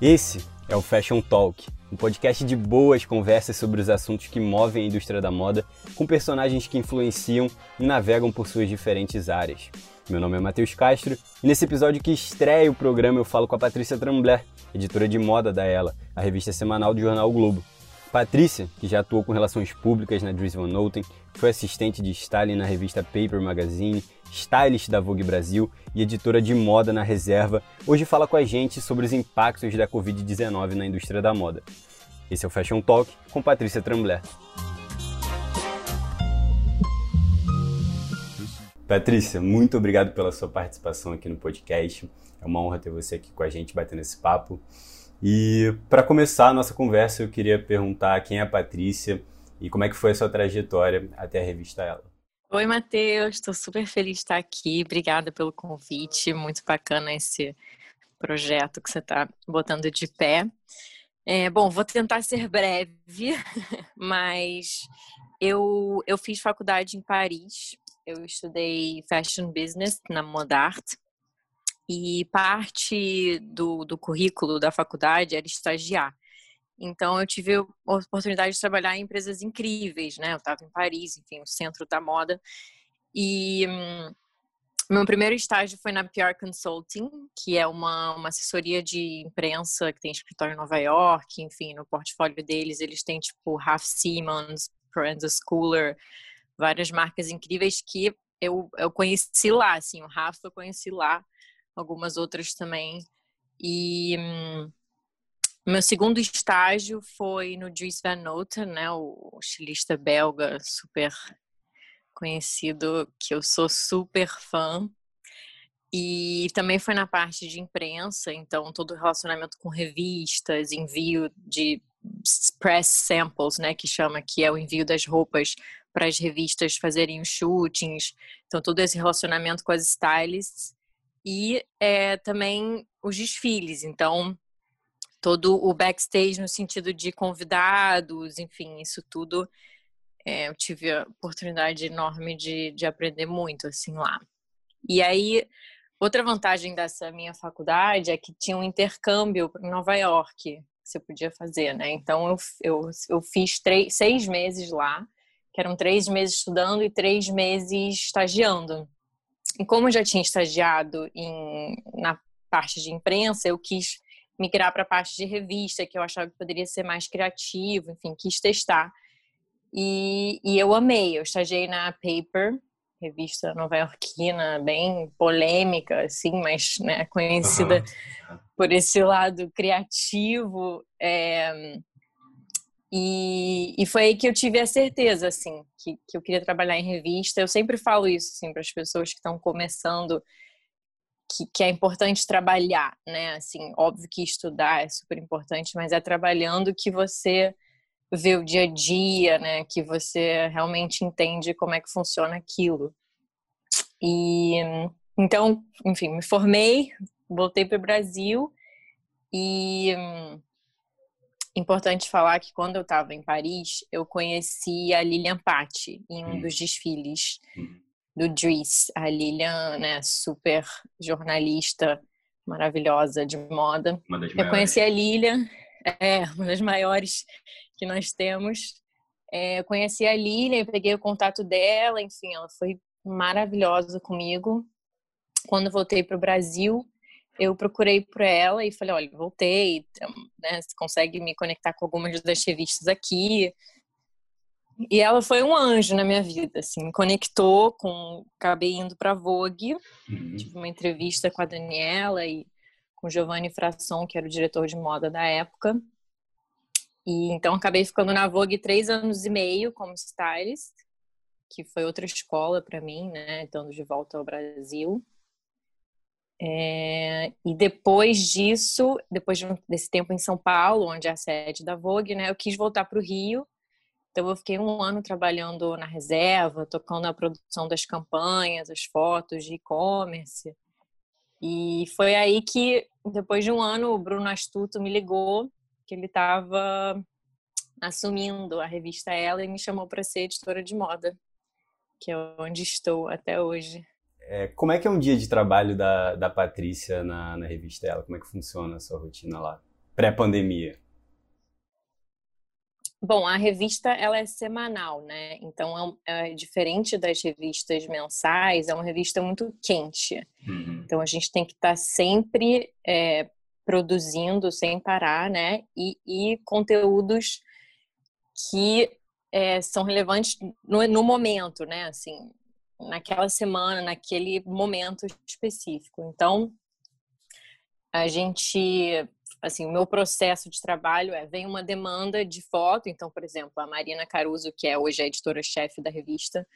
Esse é o Fashion Talk, um podcast de boas conversas sobre os assuntos que movem a indústria da moda, com personagens que influenciam e navegam por suas diferentes áreas. Meu nome é Matheus Castro e nesse episódio que estreia o programa eu falo com a Patrícia Tremblay, editora de moda da Ela, a revista semanal do jornal o Globo. Patrícia, que já atuou com relações públicas na Dries Van Noten, foi assistente de styling na revista Paper Magazine, stylist da Vogue Brasil e editora de moda na Reserva, hoje fala com a gente sobre os impactos da Covid-19 na indústria da moda. Esse é o Fashion Talk com Patrícia Tremblay. Patrícia, muito obrigado pela sua participação aqui no podcast. É uma honra ter você aqui com a gente batendo esse papo. E para começar a nossa conversa, eu queria perguntar quem é a Patrícia e como é que foi a sua trajetória até a revista Ela. Oi, Matheus, estou super feliz de estar aqui. Obrigada pelo convite, muito bacana esse projeto que você está botando de pé. É, bom, vou tentar ser breve, mas eu, eu fiz faculdade em Paris, eu estudei Fashion Business na Modart e parte do, do currículo da faculdade era estagiar. Então eu tive a oportunidade de trabalhar em empresas incríveis, né? Eu estava em Paris, enfim, o centro da moda. E hum, meu primeiro estágio foi na PR Consulting, que é uma, uma assessoria de imprensa que tem escritório em Nova York, enfim, no portfólio deles eles têm tipo Ralph Simmons, Prenza Schooler, várias marcas incríveis que eu, eu conheci lá, assim, o Rafa eu conheci lá algumas outras também. E hum, meu segundo estágio foi no Dries Van Noten, né, o estilista belga super conhecido, que eu sou super fã. E também foi na parte de imprensa, então todo o relacionamento com revistas, envio de press samples, né, que chama, que é o envio das roupas para as revistas fazerem os shootings. Então todo esse relacionamento com as stylists e é, também os desfiles. Então, todo o backstage no sentido de convidados, enfim, isso tudo é, eu tive a oportunidade enorme de, de aprender muito assim lá. E aí, outra vantagem dessa minha faculdade é que tinha um intercâmbio em Nova York que você podia fazer, né? Então eu, eu, eu fiz três, seis meses lá, que eram três meses estudando e três meses estagiando. E como eu já tinha estagiado em, na parte de imprensa, eu quis migrar para a parte de revista, que eu achava que poderia ser mais criativo, enfim, quis testar. E, e eu amei, eu estagiei na Paper, revista nova-iorquina, bem polêmica, assim, mas né, conhecida uhum. por esse lado criativo. É, e, e foi aí que eu tive a certeza, assim, que, que eu queria trabalhar em revista. Eu sempre falo isso, assim, para as pessoas que estão começando, que, que é importante trabalhar, né? Assim, óbvio que estudar é super importante, mas é trabalhando que você vê o dia a dia, né? Que você realmente entende como é que funciona aquilo. E então, enfim, me formei, voltei para o Brasil e Importante falar que quando eu estava em Paris, eu conheci a Lilian Patti em um hum. dos desfiles hum. do Dries. A Lilian, né, super jornalista, maravilhosa de moda. eu conheci a Lilian, é uma das maiores que nós temos. É, eu conheci a Lilian, peguei o contato dela, enfim, ela foi maravilhosa comigo. Quando voltei para o Brasil, eu procurei por ela e falei, olha, voltei, então, né, você consegue me conectar com algumas das revistas aqui. E ela foi um anjo na minha vida, assim, me conectou com, acabei indo para Vogue, uhum. tive uma entrevista com a Daniela e com o Giovanni Frasson, que era o diretor de moda da época. E então acabei ficando na Vogue três anos e meio como stylist, que foi outra escola para mim, né, estando de volta ao Brasil. É, e depois disso, depois de, desse tempo em São Paulo, onde é a sede da Vogue, né, eu quis voltar para o Rio. Então eu fiquei um ano trabalhando na reserva, tocando a produção das campanhas, as fotos de e-commerce. E foi aí que, depois de um ano, o Bruno Astuto me ligou que ele estava assumindo a revista Ela e me chamou para ser editora de moda, que é onde estou até hoje. É, como é que é um dia de trabalho da, da Patrícia na, na revista dela? Como é que funciona a sua rotina lá? pré-pandemia? Bom, a revista ela é semanal, né? Então é, é, diferente das revistas mensais, é uma revista muito quente. Uhum. Então a gente tem que estar tá sempre é, produzindo sem parar, né? E, e conteúdos que é, são relevantes no, no, momento, né? Assim, naquela semana, naquele momento específico. Então a gente assim, o meu processo de trabalho é, vem uma demanda de foto, então, por exemplo, a Marina Caruso, que é hoje a editora-chefe da revista,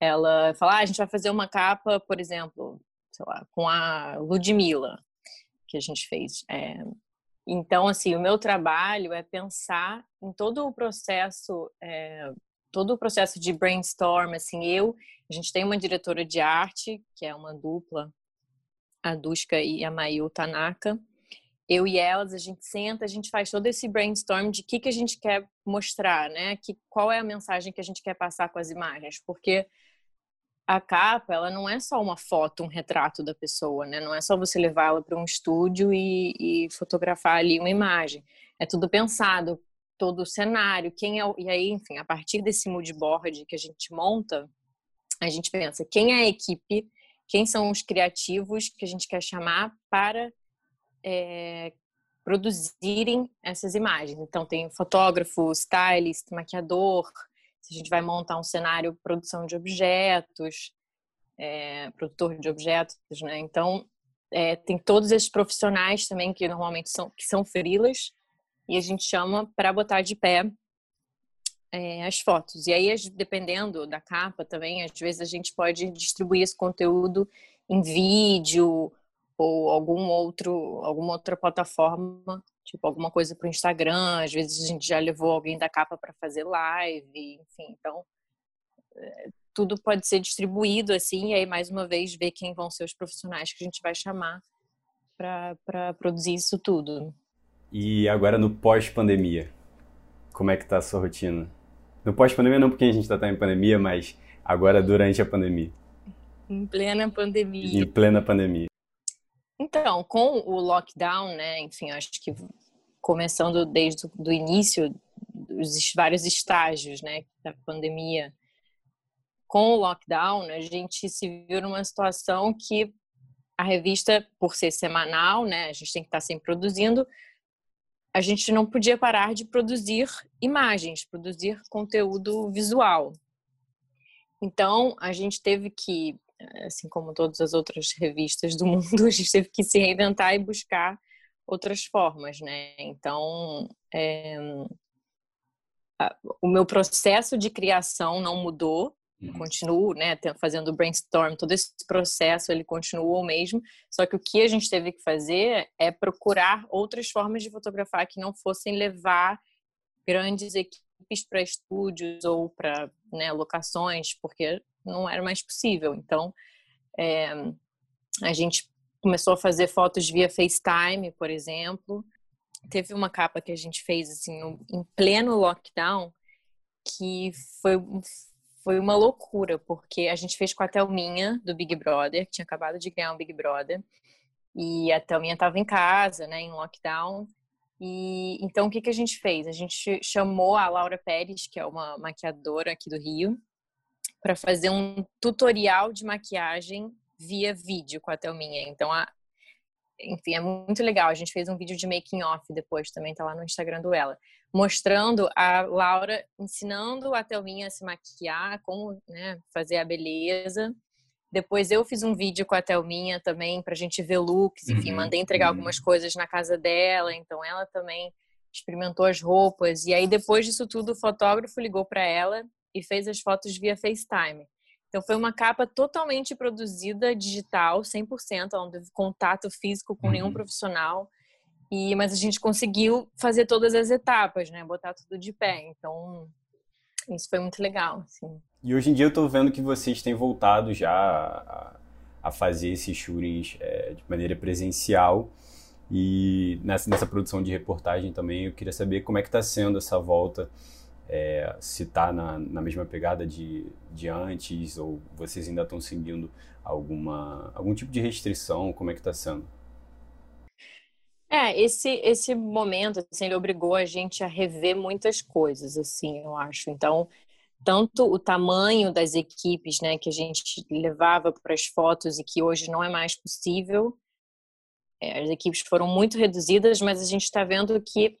ela fala, ah, a gente vai fazer uma capa, por exemplo, sei lá, com a Ludmilla, que a gente fez. É... Então, assim, o meu trabalho é pensar em todo o processo, é... todo o processo de brainstorm, assim, eu, a gente tem uma diretora de arte, que é uma dupla, a Duska e a Mayu Tanaka, eu e elas, a gente senta, a gente faz todo esse brainstorm de o que, que a gente quer mostrar, né? Que, qual é a mensagem que a gente quer passar com as imagens, porque a capa, ela não é só uma foto, um retrato da pessoa, né? Não é só você levá-la para um estúdio e, e, fotografar ali uma imagem. É tudo pensado, todo o cenário, quem é o... e aí, enfim, a partir desse mood board que a gente monta, a gente pensa quem é a equipe, quem são os criativos que a gente quer chamar para é, produzirem essas imagens. Então, tem fotógrafo, stylist, maquiador, se a gente vai montar um cenário, produção de objetos, é, produtor de objetos, né? Então, é, tem todos esses profissionais também que normalmente são, que são frilas e a gente chama para botar de pé é, as fotos. E aí, dependendo da capa também, às vezes a gente pode distribuir esse conteúdo em vídeo ou algum outro, alguma outra plataforma, tipo alguma coisa para o Instagram. Às vezes a gente já levou alguém da capa para fazer live, enfim. Então, é, tudo pode ser distribuído assim, e aí mais uma vez ver quem vão ser os profissionais que a gente vai chamar para produzir isso tudo. E agora no pós-pandemia, como é que tá a sua rotina? No pós-pandemia não porque a gente está tá em pandemia, mas agora durante a pandemia. Em plena pandemia. Em plena pandemia. Então, com o lockdown, né, enfim, acho que começando desde o início dos vários estágios, né, da pandemia, com o lockdown, a gente se viu numa situação que a revista, por ser semanal, né, a gente tem que estar sempre produzindo, a gente não podia parar de produzir imagens, produzir conteúdo visual. Então, a gente teve que assim como todas as outras revistas do mundo, a gente teve que se reinventar e buscar outras formas, né? Então, é, o meu processo de criação não mudou, uhum. continuo, né, fazendo brainstorm, todo esse processo ele continua o mesmo, só que o que a gente teve que fazer é procurar outras formas de fotografar que não fossem levar grandes equipes para estúdios ou para né, locações, porque não era mais possível. Então, é, a gente começou a fazer fotos via FaceTime, por exemplo. Teve uma capa que a gente fez assim em pleno lockdown que foi foi uma loucura, porque a gente fez com a Thelminha do Big Brother, que tinha acabado de ganhar um Big Brother, e a Thelminha estava em casa, né, em lockdown. E então o que que a gente fez? A gente chamou a Laura Pérez, que é uma maquiadora aqui do Rio, para fazer um tutorial de maquiagem via vídeo com a Thelminha. Então, a, enfim, é muito legal. A gente fez um vídeo de making off depois, também tá lá no Instagram do ela, mostrando a Laura ensinando a Thelminha a se maquiar, como né, fazer a beleza. Depois eu fiz um vídeo com a Thelminha também pra gente ver looks, enfim, uhum. mandei entregar uhum. algumas coisas na casa dela, então ela também experimentou as roupas. E aí depois disso tudo, o fotógrafo ligou para ela e fez as fotos via FaceTime. Então foi uma capa totalmente produzida digital, 100%, não teve contato físico com nenhum uhum. profissional. E mas a gente conseguiu fazer todas as etapas, né? Botar tudo de pé. Então isso foi muito legal, assim. E hoje em dia eu estou vendo que vocês têm voltado já a, a fazer esses shootings é, de maneira presencial. E nessa, nessa produção de reportagem também, eu queria saber como é que está sendo essa volta é, se está na, na mesma pegada de, de antes ou vocês ainda estão seguindo alguma algum tipo de restrição? Como é que está sendo? É, esse, esse momento, assim, ele obrigou a gente a rever muitas coisas, assim, eu acho. Então, tanto o tamanho das equipes, né, que a gente levava para as fotos e que hoje não é mais possível. É, as equipes foram muito reduzidas, mas a gente está vendo que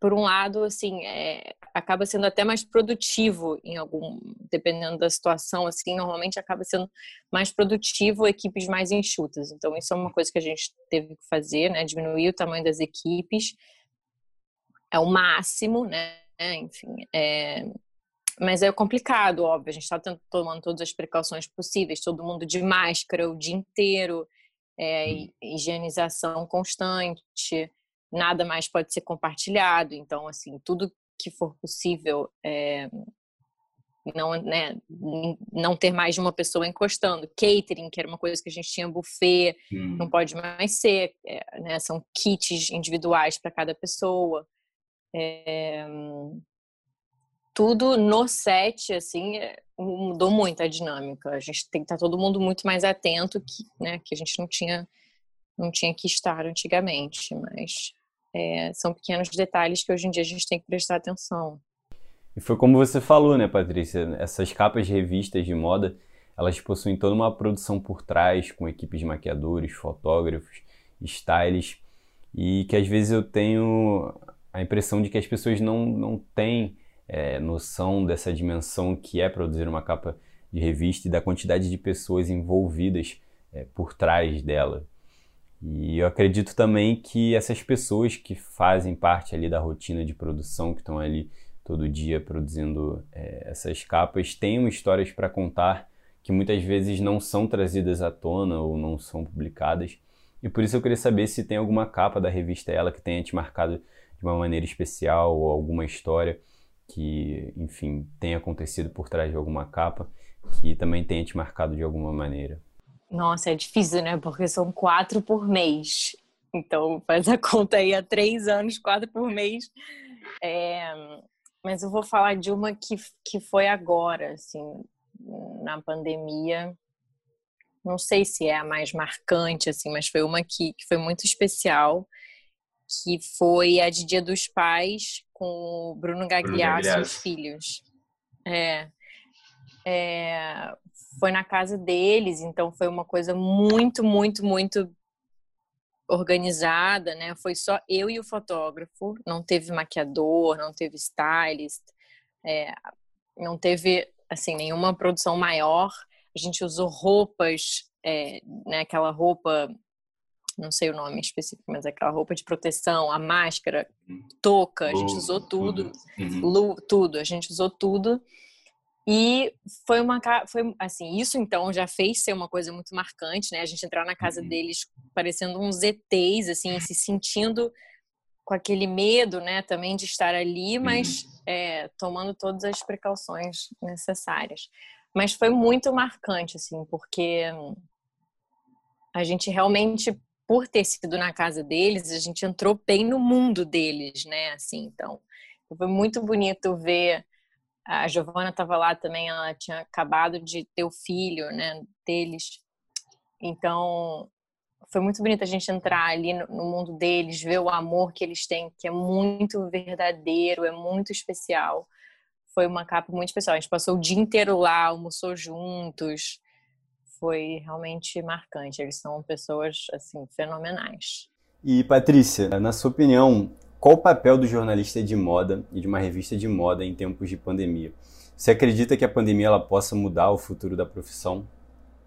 por um lado, assim, é, acaba sendo até mais produtivo em algum, dependendo da situação, assim, normalmente acaba sendo mais produtivo equipes mais enxutas. Então, isso é uma coisa que a gente teve que fazer, né? Diminuir o tamanho das equipes é o máximo, né? Enfim, é, mas é complicado, óbvio. A gente está tomando todas as precauções possíveis, todo mundo de máscara o dia inteiro, é, hum. higienização constante nada mais pode ser compartilhado. Então, assim, tudo que for possível, é, não, né, não ter mais de uma pessoa encostando. Catering, que era uma coisa que a gente tinha buffet, hum. não pode mais ser, é, né, são kits individuais para cada pessoa. É, tudo no set, assim, é, mudou muito a dinâmica. A gente tem que estar tá todo mundo muito mais atento, que, né, que a gente não tinha, não tinha que estar antigamente, mas é, são pequenos detalhes que hoje em dia a gente tem que prestar atenção. E foi como você falou, né, Patrícia? Essas capas de revistas de moda, elas possuem toda uma produção por trás, com equipes de maquiadores, fotógrafos, stylists, e que às vezes eu tenho a impressão de que as pessoas não, não têm é, noção dessa dimensão que é produzir uma capa de revista e da quantidade de pessoas envolvidas é, por trás dela. E eu acredito também que essas pessoas que fazem parte ali da rotina de produção, que estão ali todo dia produzindo é, essas capas, tenham histórias para contar que muitas vezes não são trazidas à tona ou não são publicadas. E por isso eu queria saber se tem alguma capa da revista Ela que tenha te marcado de uma maneira especial ou alguma história que, enfim, tenha acontecido por trás de alguma capa que também tenha te marcado de alguma maneira. Nossa, é difícil, né? Porque são quatro por mês. Então, faz a conta aí há três anos, quatro por mês. É... Mas eu vou falar de uma que, que foi agora, assim, na pandemia. Não sei se é a mais marcante, assim, mas foi uma que, que foi muito especial, que foi a de Dia dos Pais com o Bruno Gagliasso e os filhos. É, é, foi na casa deles, então foi uma coisa muito, muito, muito organizada, né? Foi só eu e o fotógrafo, não teve maquiador, não teve stylist, é, não teve assim nenhuma produção maior. A gente usou roupas, é, né? Aquela roupa, não sei o nome específico, mas aquela roupa de proteção, a máscara, touca, a gente usou tudo, uhum. tudo, a gente usou tudo. E foi uma foi assim, isso então já fez ser uma coisa muito marcante, né? A gente entrar na casa uhum. deles parecendo uns ETs, assim, se sentindo com aquele medo, né, também de estar ali, mas uhum. é, tomando todas as precauções necessárias. Mas foi muito marcante, assim, porque a gente realmente, por ter sido na casa deles, a gente entrou bem no mundo deles, né? Assim, então, foi muito bonito ver a Giovana estava lá também, ela tinha acabado de ter o filho, né, deles. Então, foi muito bonito a gente entrar ali no, mundo deles, ver o amor que eles têm, que é muito verdadeiro, é muito especial. Foi uma capa muito especial. A gente passou o dia inteiro lá, almoçou juntos. Foi realmente marcante. Eles são pessoas assim fenomenais. E Patrícia, na sua opinião, qual o papel do jornalista de moda e de uma revista de moda em tempos de pandemia? Você acredita que a pandemia ela possa mudar o futuro da profissão?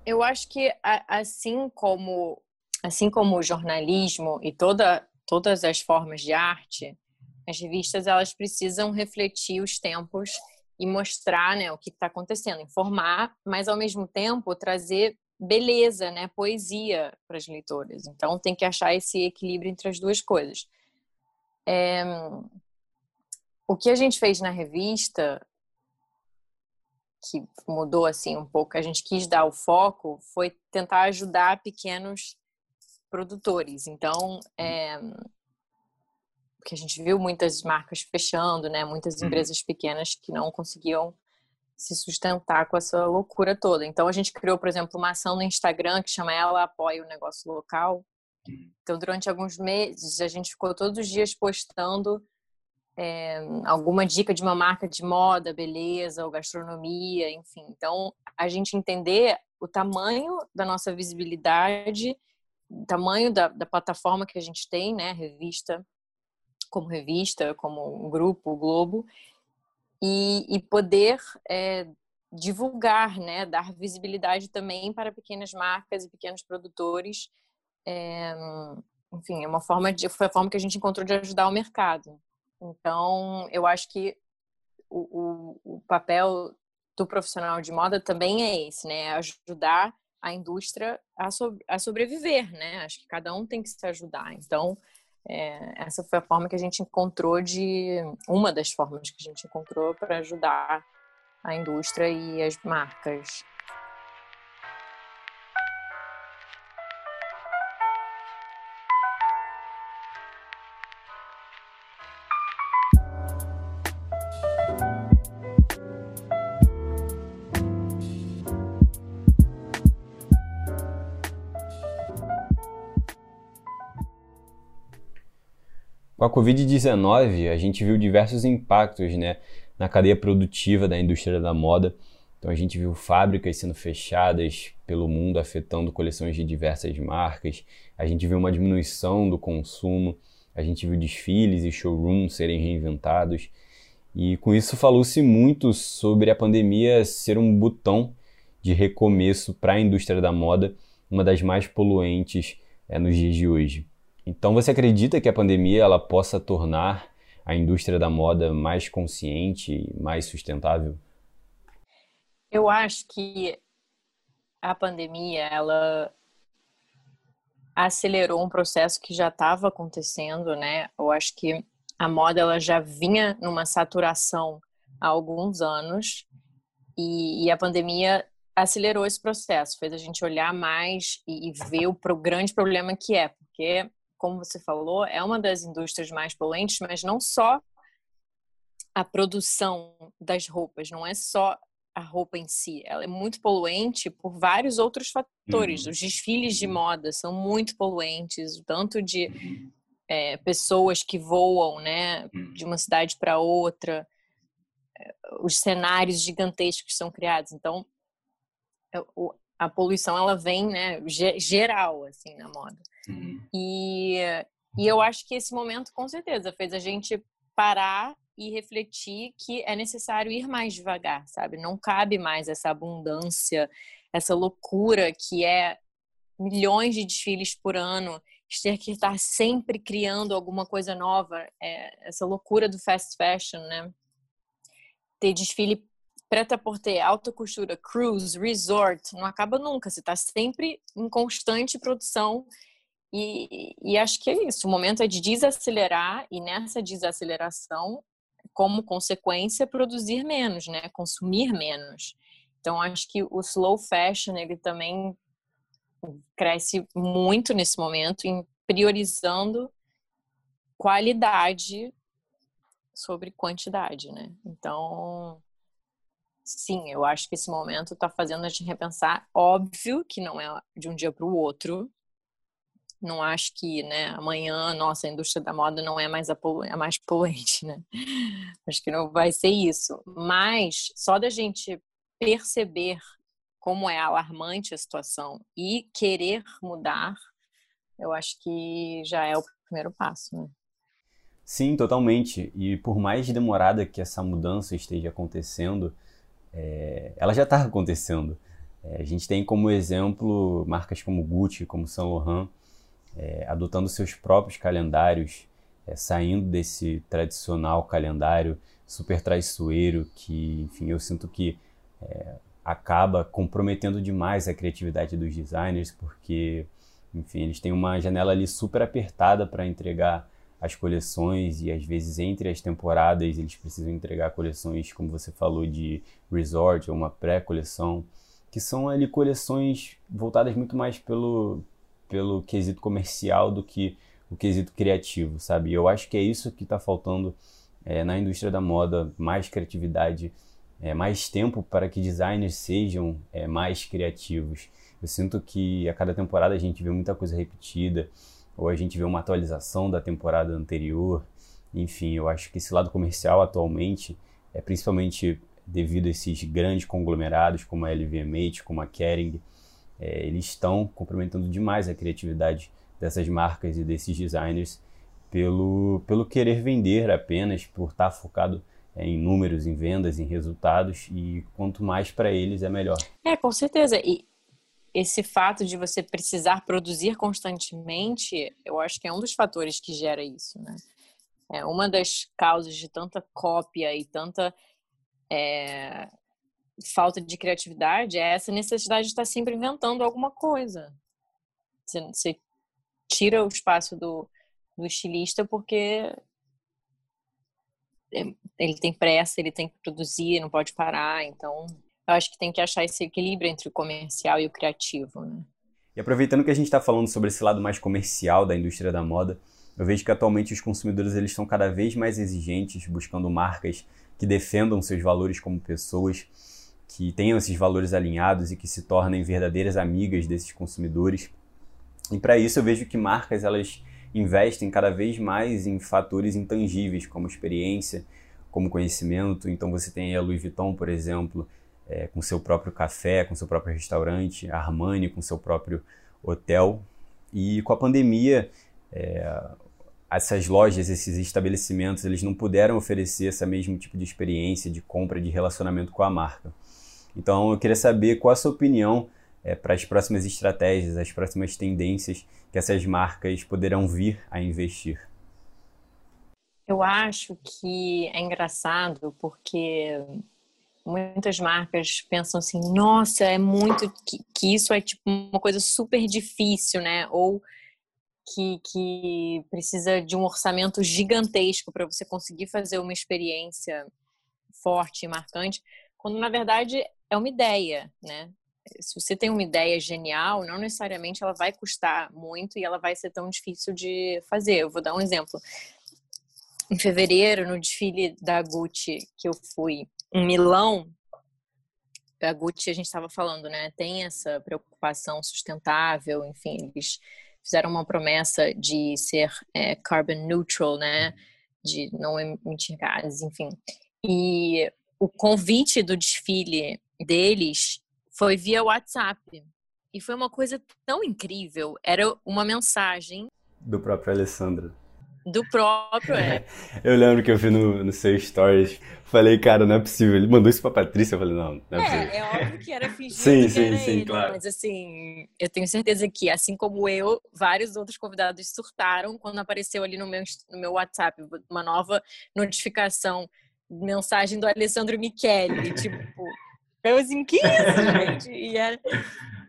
Eu acho que assim como assim como o jornalismo e toda, todas as formas de arte, as revistas elas precisam refletir os tempos e mostrar né, o que está acontecendo, informar, mas ao mesmo tempo trazer beleza, né, poesia para as leitoras. Então tem que achar esse equilíbrio entre as duas coisas. É, o que a gente fez na revista, que mudou assim um pouco, a gente quis dar o foco, foi tentar ajudar pequenos produtores. Então, é, porque a gente viu muitas marcas fechando, né? Muitas uhum. empresas pequenas que não conseguiam se sustentar com essa loucura toda. Então a gente criou, por exemplo, uma ação no Instagram que chama Ela Apoia o Negócio Local, Então, durante alguns meses, a gente ficou todos os dias postando é, alguma dica de uma marca de moda, beleza ou gastronomia, enfim. Então, a gente entender o tamanho da nossa visibilidade, o tamanho da, da plataforma que a gente tem, né, revista, como revista, como um grupo, o Globo, e, e poder é, divulgar, né, dar visibilidade também para pequenas marcas e pequenos produtores. É, enfim, é uma forma de, foi a forma que a gente encontrou de ajudar o mercado. Então, eu acho que o, o, o papel do profissional de moda também é esse, né? Ajudar a indústria a, so, a sobreviver, né? Acho que cada um tem que se ajudar. Então, é, essa foi a forma que a gente encontrou de uma das formas que a gente encontrou para ajudar a indústria e as marcas. Com a Covid-19, a gente viu diversos impactos né, na cadeia produtiva da indústria da moda. Então, a gente viu fábricas sendo fechadas pelo mundo, afetando coleções de diversas marcas. A gente viu uma diminuição do consumo. A gente viu desfiles e showrooms serem reinventados. E com isso falou-se muito sobre a pandemia ser um botão de recomeço para a indústria da moda, uma das mais poluentes é, nos dias de hoje. Então você acredita que a pandemia ela possa tornar a indústria da moda mais consciente, mais sustentável? Eu acho que a pandemia ela acelerou um processo que já estava acontecendo, né? Eu acho que a moda ela já vinha numa saturação há alguns anos e, e a pandemia acelerou esse processo, fez a gente olhar mais e, e ver o pro, grande problema que é, porque como você falou, é uma das indústrias mais poluentes, mas não só a produção das roupas, não é só a roupa em si, ela é muito poluente por vários outros fatores. Uhum. Os desfiles de moda são muito poluentes, tanto de é, pessoas que voam, né, de uma cidade para outra, é, os cenários gigantescos que são criados. Então, é, a poluição ela vem, né, geral assim na moda. Uhum. E, e eu acho que esse momento, com certeza, fez a gente parar e refletir que é necessário ir mais devagar, sabe? Não cabe mais essa abundância, essa loucura que é milhões de desfiles por ano, ter que estar sempre criando alguma coisa nova, é, essa loucura do fast fashion, né? Ter desfile preta por alta costura, cruise, resort, não acaba nunca. Você está sempre em constante produção e, e acho que é isso. O momento é de desacelerar e nessa desaceleração, como consequência, produzir menos, né? Consumir menos. Então acho que o slow fashion ele também cresce muito nesse momento em priorizando qualidade sobre quantidade, né? Então, sim, eu acho que esse momento está fazendo a gente repensar. Óbvio que não é de um dia para o outro, não acho que né, amanhã, nossa, a indústria da moda não é mais a, a mais poluente, né? Acho que não vai ser isso. Mas só da gente perceber como é alarmante a situação e querer mudar, eu acho que já é o primeiro passo, né? Sim, totalmente. E por mais demorada que essa mudança esteja acontecendo, é... ela já está acontecendo. É, a gente tem como exemplo marcas como Gucci, como Saint Laurent, é, adotando seus próprios calendários, é, saindo desse tradicional calendário super traiçoeiro que, enfim, eu sinto que é, acaba comprometendo demais a criatividade dos designers, porque, enfim, eles têm uma janela ali super apertada para entregar as coleções e às vezes entre as temporadas eles precisam entregar coleções, como você falou, de resort ou uma pré-coleção, que são ali coleções voltadas muito mais pelo, pelo quesito comercial do que o quesito criativo, sabe? Eu acho que é isso que está faltando é, na indústria da moda, mais criatividade, é, mais tempo para que designers sejam é, mais criativos. Eu sinto que a cada temporada a gente vê muita coisa repetida, ou a gente vê uma atualização da temporada anterior. Enfim, eu acho que esse lado comercial atualmente é principalmente devido a esses grandes conglomerados como a LVMH, como a Kering, é, eles estão complementando demais a criatividade dessas marcas e desses designers pelo, pelo querer vender apenas, por estar focado é, em números, em vendas, em resultados e quanto mais para eles é melhor. É, com certeza. E esse fato de você precisar produzir constantemente, eu acho que é um dos fatores que gera isso, né? É uma das causas de tanta cópia e tanta é, falta de criatividade é essa necessidade de estar sempre inventando alguma coisa. Você, você tira o espaço do, do estilista porque é, ele tem pressa, ele tem que produzir, não pode parar. Então, eu acho que tem que achar esse equilíbrio entre o comercial e o criativo. Né? E aproveitando que a gente está falando sobre esse lado mais comercial da indústria da moda, eu vejo que atualmente os consumidores eles estão cada vez mais exigentes, buscando marcas que defendam seus valores como pessoas, que tenham esses valores alinhados e que se tornem verdadeiras amigas desses consumidores. E para isso eu vejo que marcas elas investem cada vez mais em fatores intangíveis, como experiência, como conhecimento. Então você tem a Louis Vuitton, por exemplo, é, com seu próprio café, com seu próprio restaurante, a Armani com seu próprio hotel. E com a pandemia, é, essas lojas, esses estabelecimentos, eles não puderam oferecer esse mesmo tipo de experiência de compra, de relacionamento com a marca. Então, eu queria saber qual a sua opinião é, para as próximas estratégias, as próximas tendências que essas marcas poderão vir a investir. Eu acho que é engraçado porque muitas marcas pensam assim, nossa, é muito que, que isso é tipo uma coisa super difícil, né? Ou que, que precisa de um orçamento gigantesco para você conseguir fazer uma experiência forte e marcante, quando na verdade é uma ideia, né? Se você tem uma ideia genial, não necessariamente ela vai custar muito e ela vai ser tão difícil de fazer. Eu vou dar um exemplo. Em fevereiro, no desfile da Gucci que eu fui em Milão, a Gucci, a gente estava falando, né? Tem essa preocupação sustentável, enfim, eles fizeram uma promessa de ser é, carbon neutral, né? De não emitir gases, enfim. E o convite do desfile deles foi via WhatsApp. E foi uma coisa tão incrível. Era uma mensagem. Do próprio Alessandro. Do próprio, é. eu lembro que eu vi no, no seu stories, falei, cara, não é possível. Ele mandou isso pra Patrícia, eu falei, não, não é, é possível. É, óbvio que era fingido sim, que sim, era sim, ele, claro. mas assim, eu tenho certeza que, assim como eu, vários outros convidados surtaram quando apareceu ali no meu, no meu WhatsApp uma nova notificação, mensagem do Alessandro Michele, tipo, eu assim, que isso, gente? E era,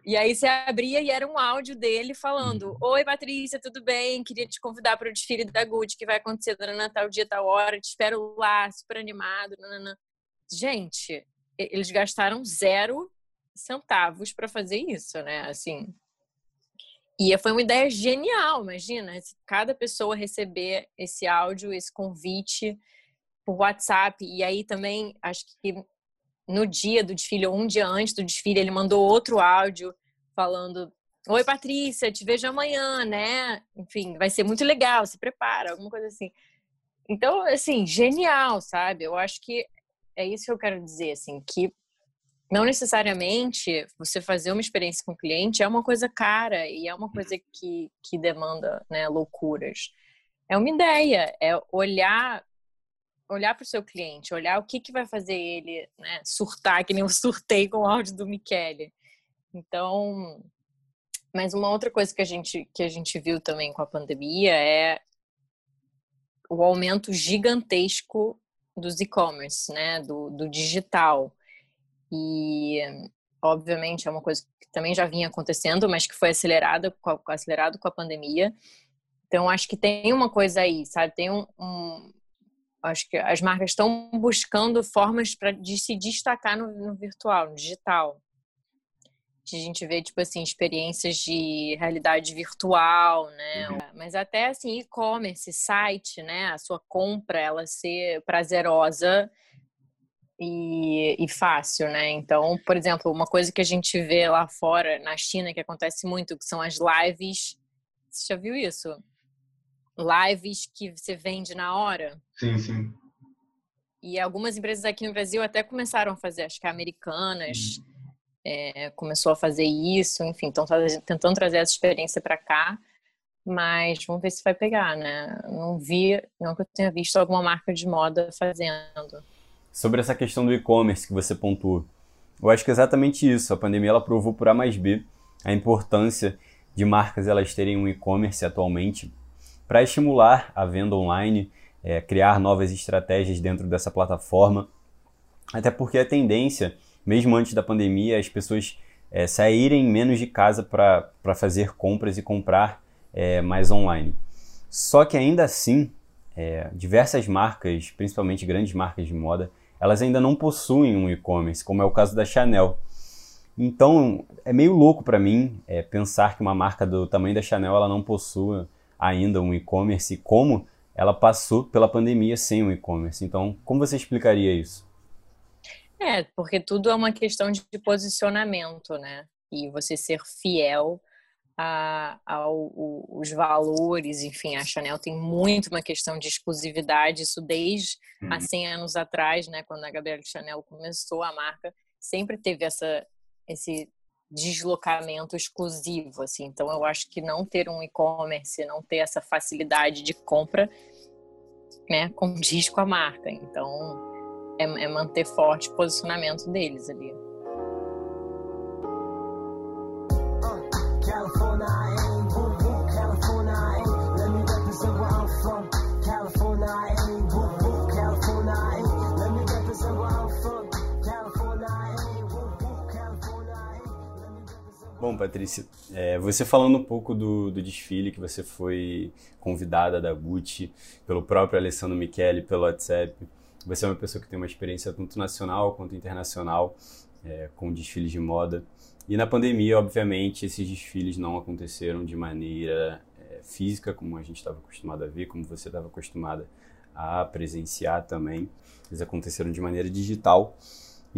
e aí você abria e era um áudio dele falando: Oi, Patrícia, tudo bem? Queria te convidar para o desfile da Gucci que vai acontecer no Natal, dia, tal hora. Te espero lá, super animado. Nanana. Gente, eles gastaram zero centavos para fazer isso, né? Assim. E foi uma ideia genial, imagina, cada pessoa receber esse áudio, esse convite por WhatsApp. E aí também, acho que no dia do desfile, ou um dia antes do desfile, ele mandou outro áudio falando: Oi, Patrícia, te vejo amanhã, né? Enfim, vai ser muito legal, se prepara, alguma coisa assim. Então, assim, genial, sabe? Eu acho que é isso que eu quero dizer, assim, que não necessariamente você fazer uma experiência com o cliente é uma coisa cara e é uma coisa que, que demanda né, loucuras. É uma ideia, é olhar olhar para o seu cliente, olhar o que, que vai fazer ele né, surtar, que nem eu surtei com o áudio do Michele. Então, mas uma outra coisa que a gente, que a gente viu também com a pandemia é o aumento gigantesco dos e-commerce, né, do, do digital. E, obviamente, é uma coisa que também já vinha acontecendo, mas que foi acelerada, acelerado com a pandemia. Então, acho que tem uma coisa aí, sabe? Tem um, um Acho que as marcas estão buscando formas para de se destacar no, no virtual, no digital. A gente vê, tipo assim, experiências de realidade virtual, né? Uhum. Mas até, assim, e-commerce, site, né? A sua compra, ela ser prazerosa e, e, fácil, né? Então, por exemplo, uma coisa que a gente vê lá fora, na China, que acontece muito, que são as lives Você já viu isso? Lives que você vende na hora. Sim, sim. E algumas empresas aqui no Brasil até começaram a fazer, acho que americanas é, começou a fazer isso, enfim, estão tentando trazer essa experiência para cá, mas vamos ver se vai pegar, né? Não vi, não que eu tenha visto alguma marca de moda fazendo. Sobre essa questão do e-commerce que você pontuou, eu acho que é exatamente isso. A pandemia ela provou por A mais B a importância de marcas elas terem um e-commerce atualmente para estimular a venda online, é, criar novas estratégias dentro dessa plataforma. Até porque a tendência, mesmo antes da pandemia, as pessoas é, saírem menos de casa para fazer compras e comprar é, mais online. Só que ainda assim, é, diversas marcas, principalmente grandes marcas de moda, elas ainda não possuem um e-commerce, como é o caso da Chanel. Então, é meio louco para mim é, pensar que uma marca do tamanho da Chanel ela não possua ainda um e-commerce, como ela passou pela pandemia sem um e-commerce. Então, como você explicaria isso? É, porque tudo é uma questão de posicionamento, né? E você ser fiel aos valores, enfim, a Chanel tem muito uma questão de exclusividade, isso desde uhum. há 100 anos atrás, né, quando a Gabrielle Chanel começou a marca, sempre teve essa, esse deslocamento exclusivo, assim, então eu acho que não ter um e-commerce, não ter essa facilidade de compra, né, condiz com a marca, então é, é manter forte o posicionamento deles ali. Bom, Patrícia, é, você falando um pouco do, do, desfile que você foi convidada da Gucci pelo próprio Alessandro Michele, pelo WhatsApp. Você é uma pessoa que tem uma experiência tanto nacional quanto internacional é, com desfiles de moda. E na pandemia, obviamente, esses desfiles não aconteceram de maneira é, física, como a gente estava acostumado a ver, como você estava acostumada a presenciar também. Eles aconteceram de maneira digital.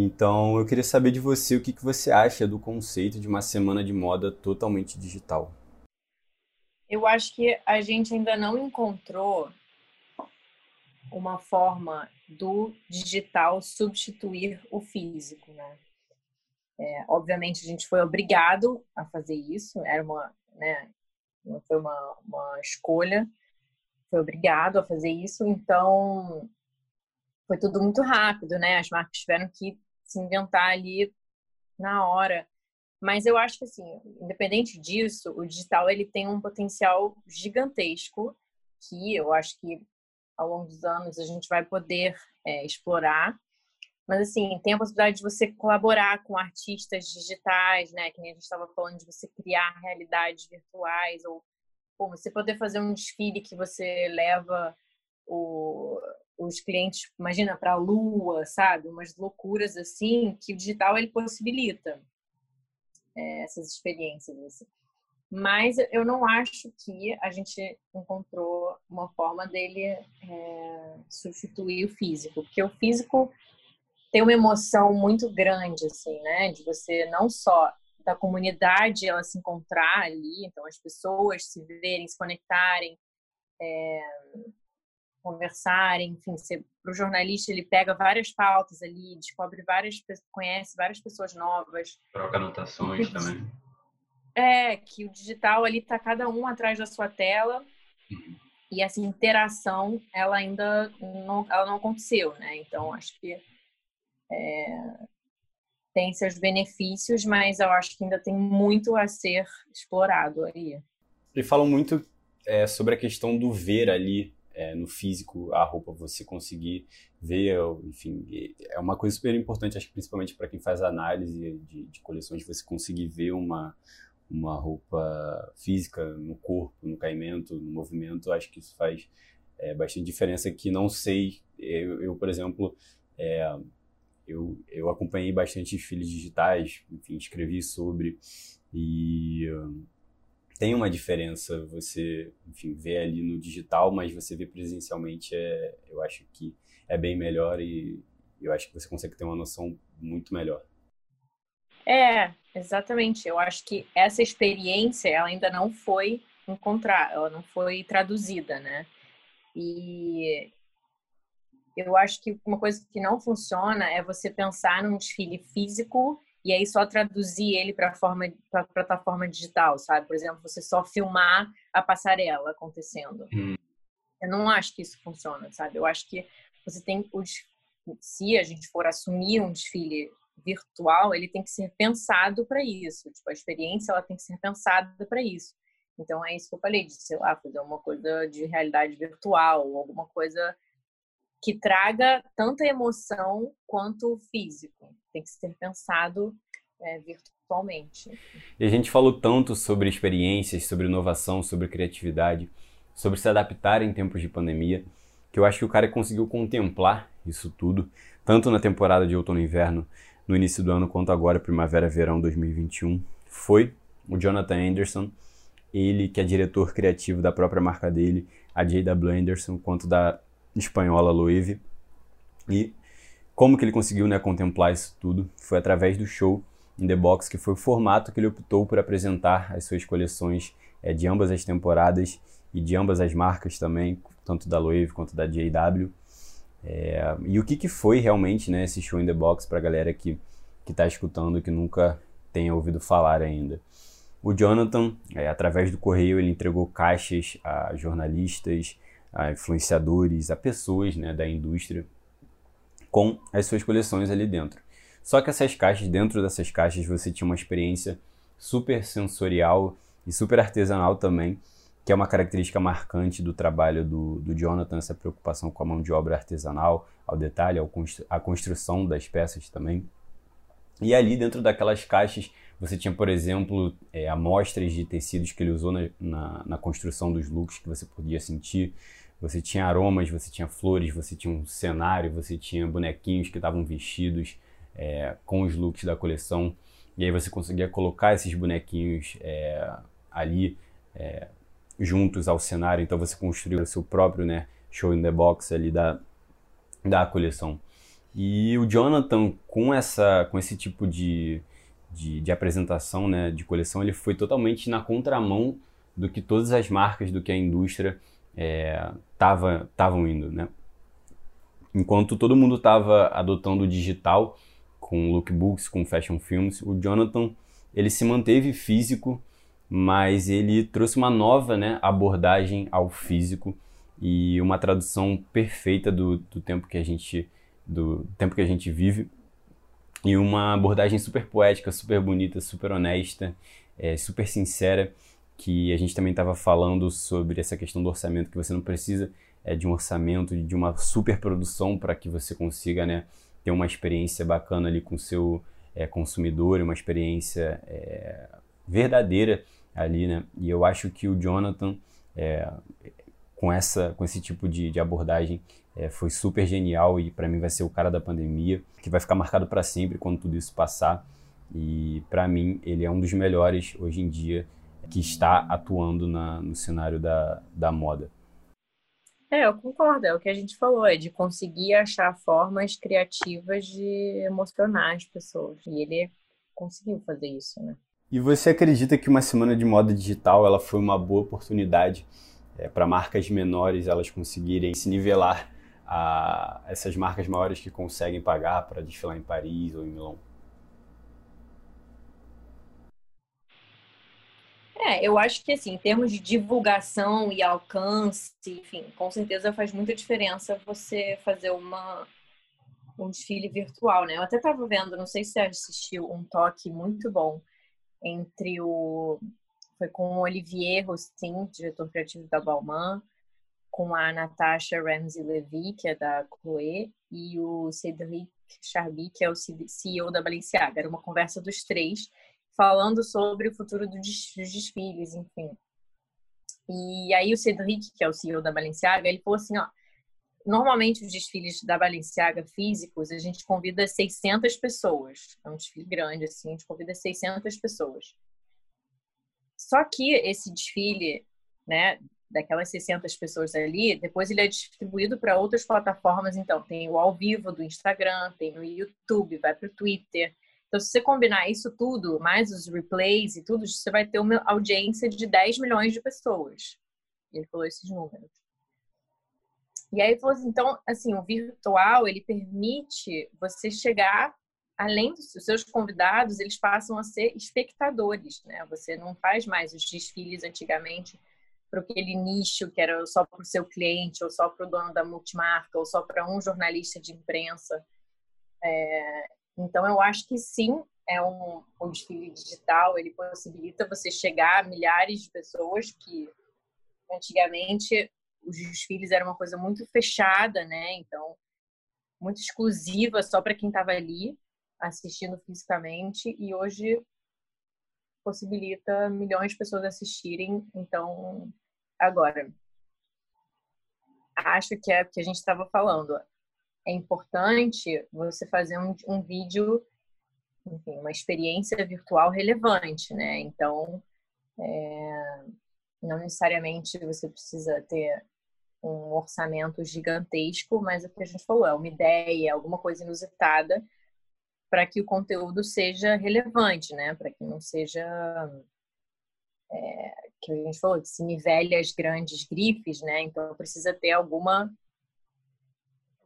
Então, eu queria saber de você o que, que você acha do conceito de uma semana de moda totalmente digital. Eu acho que a gente ainda não encontrou uma forma do digital substituir o físico, né? É, obviamente a gente foi obrigado a fazer isso, era uma, né, não foi uma, uma escolha, foi obrigado a fazer isso, então foi tudo muito rápido, né? As marcas tiveram que se inventar ali na hora. Mas eu acho que, assim, independente disso, o digital ele tem um potencial gigantesco que eu acho que ao longo dos anos a gente vai poder é, explorar. Mas, assim, tem a possibilidade de você colaborar com artistas digitais, né? Que nem a gente estava falando de você criar realidades virtuais ou pô, você poder fazer um desfile que você leva o, os clientes, imagina, para a lua, sabe? Umas loucuras assim que o digital ele possibilita é, essas experiências. Assim. Mas eu não acho que a gente encontrou uma forma dele é, substituir o físico, porque o físico tem uma emoção muito grande, assim, né? De você não só da comunidade ela se encontrar ali, então as pessoas se verem, se conectarem, é, conversarem, enfim, para o jornalista ele pega várias pautas ali, descobre várias, conhece várias pessoas novas. Troca anotações também. É, que o digital ali está cada um atrás da sua tela uhum. e essa interação ela ainda não, ela não aconteceu, né? Então acho que é, tem seus benefícios, mas eu acho que ainda tem muito a ser explorado aí. Ele fala muito é, sobre a questão do ver ali é, no físico a roupa você conseguir ver, enfim, é uma coisa super importante, acho que principalmente para quem faz análise de, de, coleções, você conseguir ver uma, uma roupa física no corpo, no caimento, no movimento, acho que isso faz é, bastante diferença que não sei, eu, eu por exemplo, é, eu, eu acompanhei bastante desfiles digitais, enfim, escrevi sobre e tem uma diferença você, enfim, ver ali no digital, mas você ver presencialmente é, eu acho que é bem melhor e eu acho que você consegue ter uma noção muito melhor. É, exatamente. Eu acho que essa experiência ela ainda não foi encontrar, ela não foi traduzida, né? E eu acho que uma coisa que não funciona é você pensar num desfile físico e aí só traduzir ele para forma para plataforma digital, sabe? Por exemplo, você só filmar a passarela acontecendo. Hum. Eu não acho que isso funciona, sabe? Eu acho que você tem os se a gente for assumir um desfile virtual, ele tem que ser pensado para isso. Tipo, a experiência ela tem que ser pensada para isso. Então é isso que eu falei, de, sei lá, fazer uma coisa de realidade virtual, alguma coisa que traga tanta emoção quanto físico. Tem que ser pensado é, virtualmente. E a gente falou tanto sobre experiências, sobre inovação, sobre criatividade, sobre se adaptar em tempos de pandemia, que eu acho que o cara conseguiu contemplar isso tudo, tanto na temporada de outono e inverno, no início do ano, quanto agora, primavera-verão 2021, foi o Jonathan Anderson, ele que é diretor criativo da própria marca dele, a J.W. Anderson, quanto da espanhola Loewe. E como que ele conseguiu né, contemplar isso tudo? Foi através do show in the box, que foi o formato que ele optou por apresentar as suas coleções é, de ambas as temporadas e de ambas as marcas também, tanto da Loewe quanto da JW. É, e o que, que foi realmente né, esse show in the box para a galera que está escutando que nunca tenha ouvido falar ainda? O Jonathan, é, através do correio, ele entregou caixas a jornalistas, a influenciadores, a pessoas né, da indústria com as suas coleções ali dentro. Só que essas caixas, dentro dessas caixas, você tinha uma experiência super sensorial e super artesanal também, que é uma característica marcante do trabalho do, do Jonathan, essa preocupação com a mão de obra artesanal, ao detalhe, ao constru a construção das peças também. E ali dentro daquelas caixas você tinha, por exemplo, é, amostras de tecidos que ele usou na, na, na, construção dos looks que você podia sentir. Você tinha aromas, você tinha flores, você tinha um cenário, você tinha bonequinhos que estavam vestidos é, com os looks da coleção. E aí você conseguia colocar esses bonequinhos é, ali é, juntos ao cenário. Então você construiu o seu próprio né, show in the box ali da, da coleção. E o Jonathan, com, essa, com esse tipo de, de, de apresentação né, de coleção, ele foi totalmente na contramão do que todas as marcas, do que a indústria estavam é, indo. Né? Enquanto todo mundo estava adotando o digital, com lookbooks, com fashion films, o Jonathan ele se manteve físico, mas ele trouxe uma nova né, abordagem ao físico e uma tradução perfeita do, do tempo que a gente do tempo que a gente vive e uma abordagem super poética, super bonita, super honesta, é, super sincera, que a gente também estava falando sobre essa questão do orçamento, que você não precisa é, de um orçamento, de uma super produção para que você consiga né, ter uma experiência bacana ali com o seu é, consumidor, uma experiência é, verdadeira ali, né? E eu acho que o Jonathan, é, com, essa, com esse tipo de, de abordagem, é, foi super genial e para mim vai ser o cara da pandemia, que vai ficar marcado para sempre quando tudo isso passar. E para mim ele é um dos melhores hoje em dia que está atuando na, no cenário da, da moda. É, eu concordo, é o que a gente falou, é de conseguir achar formas criativas de emocionar as pessoas. E ele conseguiu fazer isso, né? E você acredita que uma semana de moda digital ela foi uma boa oportunidade é, para marcas menores elas conseguirem se nivelar a essas marcas maiores que conseguem pagar para desfilar em Paris ou em Milão? É, eu acho que assim, em termos de divulgação e alcance, enfim, com certeza faz muita diferença você fazer uma um desfile virtual, né? Eu até estava vendo, não sei se você assistiu, um toque muito bom entre o foi com o Olivier Rostin, diretor criativo da Balmain, com a Natasha Ramsey Levy, que é da Chloé, e o Cedric Charby, que é o CEO da Balenciaga. Era uma conversa dos três, falando sobre o futuro dos desfiles, enfim. E aí o Cedric, que é o CEO da Balenciaga, ele falou assim, ó, normalmente os desfiles da Balenciaga físicos, a gente convida 600 pessoas. É um desfile grande, assim, a gente convida 600 pessoas. Só que esse desfile, né, daquelas 600 pessoas ali, depois ele é distribuído para outras plataformas. Então, tem o ao vivo do Instagram, tem no YouTube, vai para o Twitter. Então, se você combinar isso tudo, mais os replays e tudo, você vai ter uma audiência de 10 milhões de pessoas. Ele falou esses números. E aí falou assim, então, assim, o virtual, ele permite você chegar além dos seus convidados, eles passam a ser espectadores, né? Você não faz mais os desfiles antigamente para aquele nicho que era só para o seu cliente, ou só para o dono da multimarca, ou só para um jornalista de imprensa. É, então, eu acho que sim, é um, um desfile digital, ele possibilita você chegar a milhares de pessoas que antigamente os desfiles eram uma coisa muito fechada, né? Então, muito exclusiva só para quem estava ali assistindo fisicamente e hoje possibilita milhões de pessoas assistirem. Então, agora, acho que é o que a gente estava falando. É importante você fazer um, um vídeo, enfim, uma experiência virtual relevante, né? Então, é, não necessariamente você precisa ter um orçamento gigantesco, mas o que a gente falou é uma ideia, alguma coisa inusitada para que o conteúdo seja relevante, né? Para que não seja é, que a gente falou que se nivele as grandes grifes, né? Então precisa ter alguma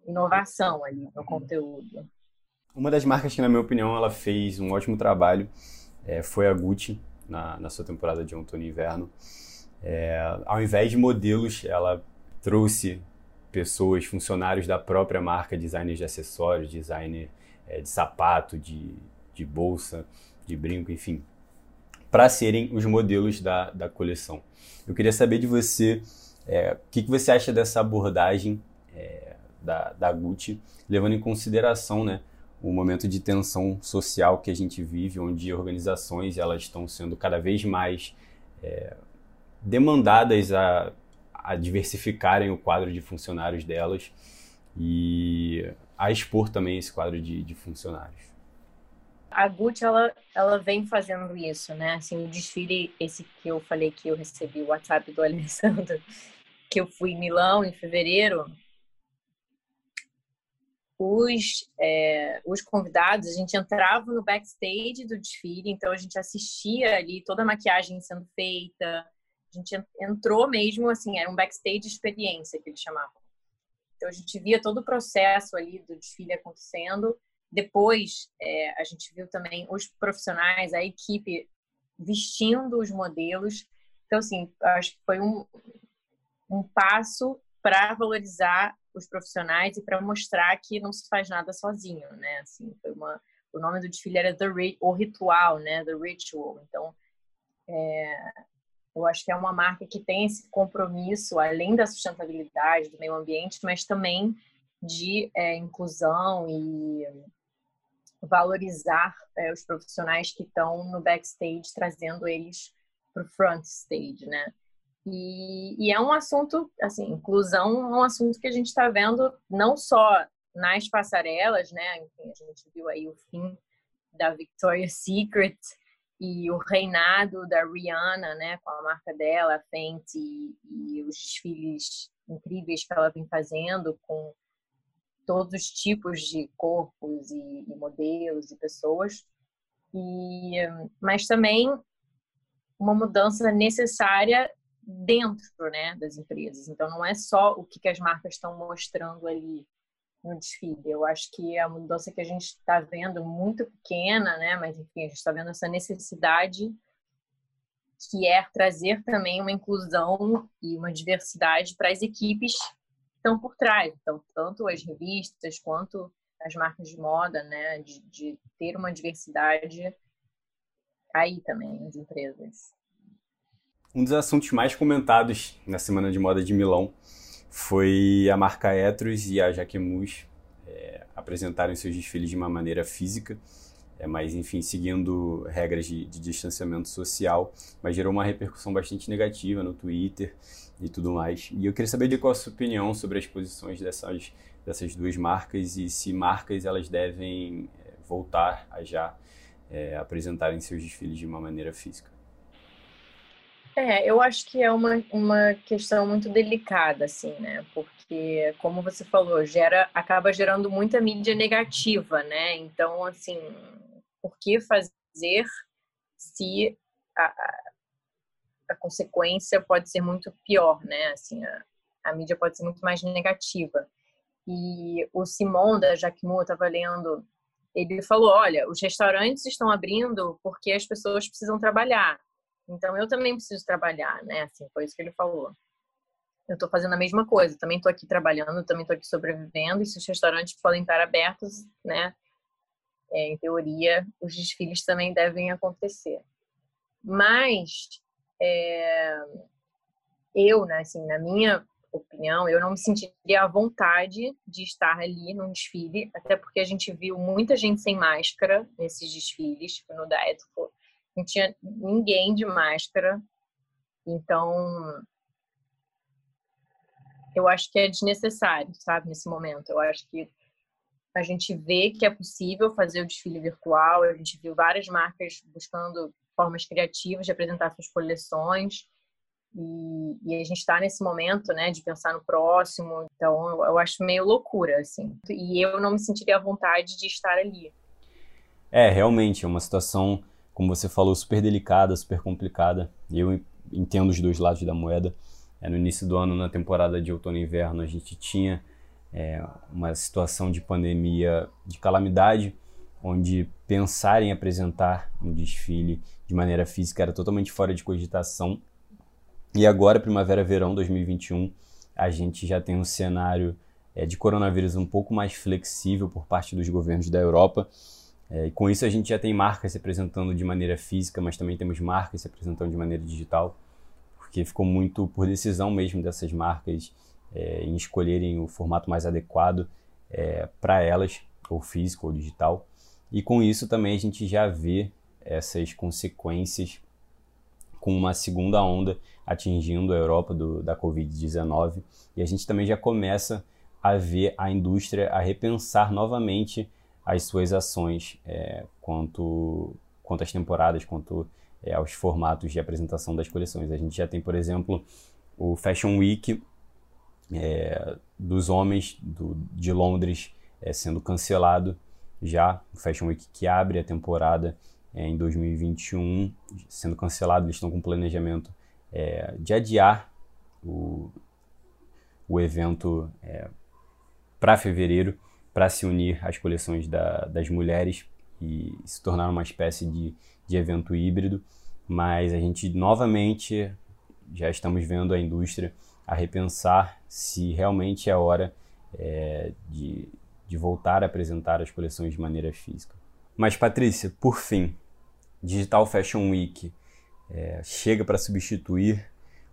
inovação ali no conteúdo. Uma das marcas que, na minha opinião, ela fez um ótimo trabalho é, foi a Gucci na, na sua temporada de outono e inverno. É, ao invés de modelos, ela trouxe pessoas, funcionários da própria marca, designers de acessórios, designer é, de sapato, de, de bolsa, de brinco, enfim, para serem os modelos da, da coleção. Eu queria saber de você é, o que, que você acha dessa abordagem é, da, da Gucci, levando em consideração né, o momento de tensão social que a gente vive, onde organizações elas estão sendo cada vez mais é, demandadas a a diversificarem o quadro de funcionários delas e a expor também esse quadro de, de funcionários. A Gucci, ela, ela vem fazendo isso, né? Assim, o desfile, esse que eu falei que eu recebi o WhatsApp do Alessandro, que eu fui em Milão em fevereiro, os, é, os convidados, a gente entrava no backstage do desfile, então a gente assistia ali toda a maquiagem sendo feita, a gente entrou mesmo, assim, era um backstage experiência que eles chamavam. Então a gente via todo o processo ali do desfile acontecendo. Depois é, a gente viu também os profissionais, a equipe vestindo os modelos. Então, assim, acho que foi um, um passo para valorizar os profissionais e para mostrar que não se faz nada sozinho, né? Assim, foi uma, o nome do desfile era The o ritual, né? The Ritual. Então, é, eu acho que é uma marca que tem esse compromisso, além da sustentabilidade, do meio ambiente, mas também de é, inclusão e valorizar é, os profissionais que estão no backstage, trazendo eles para o front stage, né? E, e, é um assunto, assim, inclusão é um assunto que a gente está vendo não só nas passarelas, né? Enfim, a gente viu aí o fim da Victoria's Secret, e o reinado da Rihanna, né, com a marca dela, a Fenty, e, os desfiles incríveis que ela vem fazendo com todos os tipos de corpos e, e modelos e pessoas. E, mas também uma mudança necessária dentro né, das empresas. Então, não é só o que, que as marcas estão mostrando ali no desfile. Eu acho que a mudança que a gente está vendo muito pequena, né? Mas enfim, a gente está vendo essa necessidade que é trazer também uma inclusão e uma diversidade para as equipes que estão por trás. Então, tanto as revistas quanto as marcas de moda, né? De, de ter uma diversidade aí também nas empresas. Um dos assuntos mais comentados na Semana de Moda de Milão foi a marca Etros e a Jaquemus é, apresentarem seus desfiles de uma maneira física, é, mas enfim, seguindo regras de, de, distanciamento social, mas gerou uma repercussão bastante negativa no Twitter e tudo mais. E eu queria saber de qual a sua opinião sobre as posições dessas, dessas duas marcas e se marcas elas devem é, voltar a já é, apresentarem seus desfiles de uma maneira física. É, eu acho que é uma, uma questão muito delicada, assim, né? Porque, como você falou, gera, acaba gerando muita mídia negativa, né? Então, assim, por que fazer se a, a, consequência pode ser muito pior, né? Assim, a, a, mídia pode ser muito mais negativa. E o Simon da Jacquemot estava lendo, ele falou: olha, os restaurantes estão abrindo porque as pessoas precisam trabalhar. Então eu também preciso trabalhar, né? Assim, foi isso que ele falou. Eu estou fazendo a mesma coisa, também estou aqui trabalhando, também estou aqui sobrevivendo. E se os restaurantes podem estar abertos, né? É, em teoria, os desfiles também devem acontecer. Mas é, eu, né, assim, na minha opinião, eu não me sentiria à vontade de estar ali num desfile, até porque a gente viu muita gente sem máscara nesses desfiles, tipo no da. Não tinha ninguém de máscara. Então, eu acho que é desnecessário, sabe, nesse momento. Eu acho que a gente vê que é possível fazer o desfile virtual, a gente viu várias marcas buscando formas criativas de apresentar suas coleções. E, e a gente está nesse momento, né, de pensar no próximo. Então, eu, eu, acho meio loucura, assim. E eu não me sentiria à vontade de estar ali. É, realmente, é uma situação, como você falou, super delicada, super complicada. Eu entendo os dois lados da moeda. É, no início do ano, na temporada de outono e inverno, a gente tinha é, uma situação de pandemia, de calamidade, onde pensar em apresentar um desfile de maneira física era totalmente fora de cogitação. E agora, primavera-verão 2021, a gente já tem um cenário é, de coronavírus um pouco mais flexível por parte dos governos da Europa. É, e com isso, a gente já tem marcas se apresentando de maneira física, mas também temos marcas se apresentando de maneira digital, porque ficou muito por decisão mesmo dessas marcas é, em escolherem o formato mais adequado é, para elas, ou físico ou digital. E com isso também a gente já vê essas consequências com uma segunda onda atingindo a Europa do, da Covid-19 e a gente também já começa a ver a indústria a repensar novamente as suas ações é, quanto, quanto às temporadas, quanto é, aos formatos de apresentação das coleções. A gente já tem, por exemplo, o Fashion Week é, dos homens do, de Londres é, sendo cancelado já, o Fashion Week que abre a temporada é, em 2021, sendo cancelado, eles estão com planejamento é, de adiar o, o evento para fevereiro, para se unir às coleções da, das mulheres e se tornar uma espécie de, de evento híbrido. Mas a gente novamente já estamos vendo a indústria a repensar se realmente é hora é, de, de voltar a apresentar as coleções de maneira física. Mas, Patrícia, por fim, Digital Fashion Week é, chega para substituir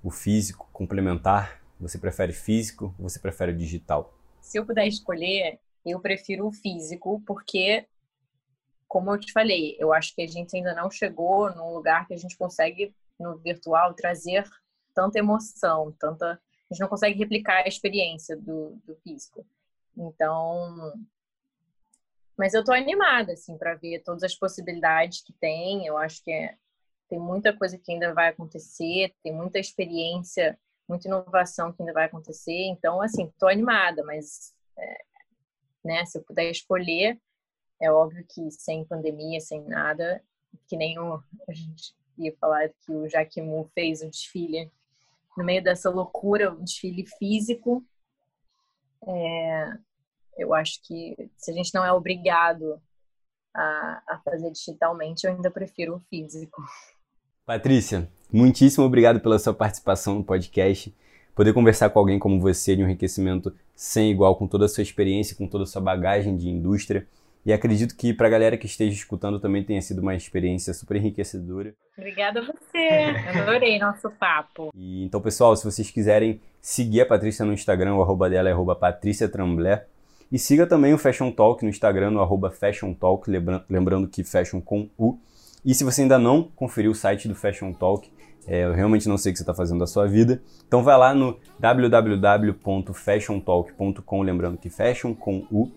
o físico, complementar? Você prefere físico ou você prefere digital? Se eu puder escolher, eu prefiro o físico, porque, como eu te falei, eu acho que a gente ainda não chegou num lugar que a gente consegue, no virtual, trazer tanta emoção, tanta. A gente não consegue replicar a experiência do, do físico. Então, mas eu tô animada, assim, para ver todas as possibilidades que tem. Eu acho que é, tem muita coisa que ainda vai acontecer, tem muita experiência, muita inovação que ainda vai acontecer. Então, assim, tô animada, mas, é, né, se eu puder escolher, é óbvio que sem pandemia, sem nada, que nem o, a gente ia falar que o Jaquimu fez um desfile no meio dessa loucura, um desfile físico. É, eu acho que se a gente não é obrigado a, a fazer digitalmente, eu ainda prefiro o físico. Patrícia, muitíssimo obrigado pela sua participação no podcast. Poder conversar com alguém como você de um enriquecimento sem igual, com toda a sua experiência, com toda a sua bagagem de indústria. E acredito que para a galera que esteja escutando também tenha sido uma experiência super enriquecedora. Obrigada a você, adorei nosso papo. E, então, pessoal, se vocês quiserem seguir a Patrícia no Instagram, o arroba dela é arroba Patrícia Tremblay. E siga também o Fashion Talk no Instagram, no arroba Fashion Talk, lembrando que Fashion com U. E se você ainda não conferiu o site do Fashion Talk, é, eu realmente não sei o que você está fazendo da sua vida, então vai lá no www.fashiontalk.com, lembrando que Fashion com U.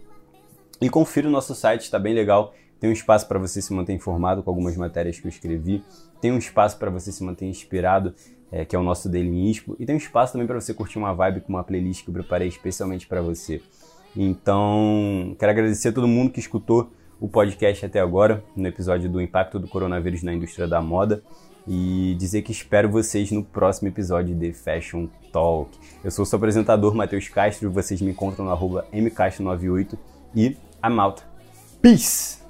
E confira o nosso site, está bem legal. Tem um espaço para você se manter informado com algumas matérias que eu escrevi. Tem um espaço para você se manter inspirado, é, que é o nosso Daily Inspo. E tem um espaço também para você curtir uma vibe com uma playlist que eu preparei especialmente para você. Então, quero agradecer a todo mundo que escutou o podcast até agora, no episódio do impacto do coronavírus na indústria da moda e dizer que espero vocês no próximo episódio de Fashion Talk. Eu sou o seu apresentador, Matheus Castro, vocês me encontram no arroba mcastro98 e I'm out. Peace!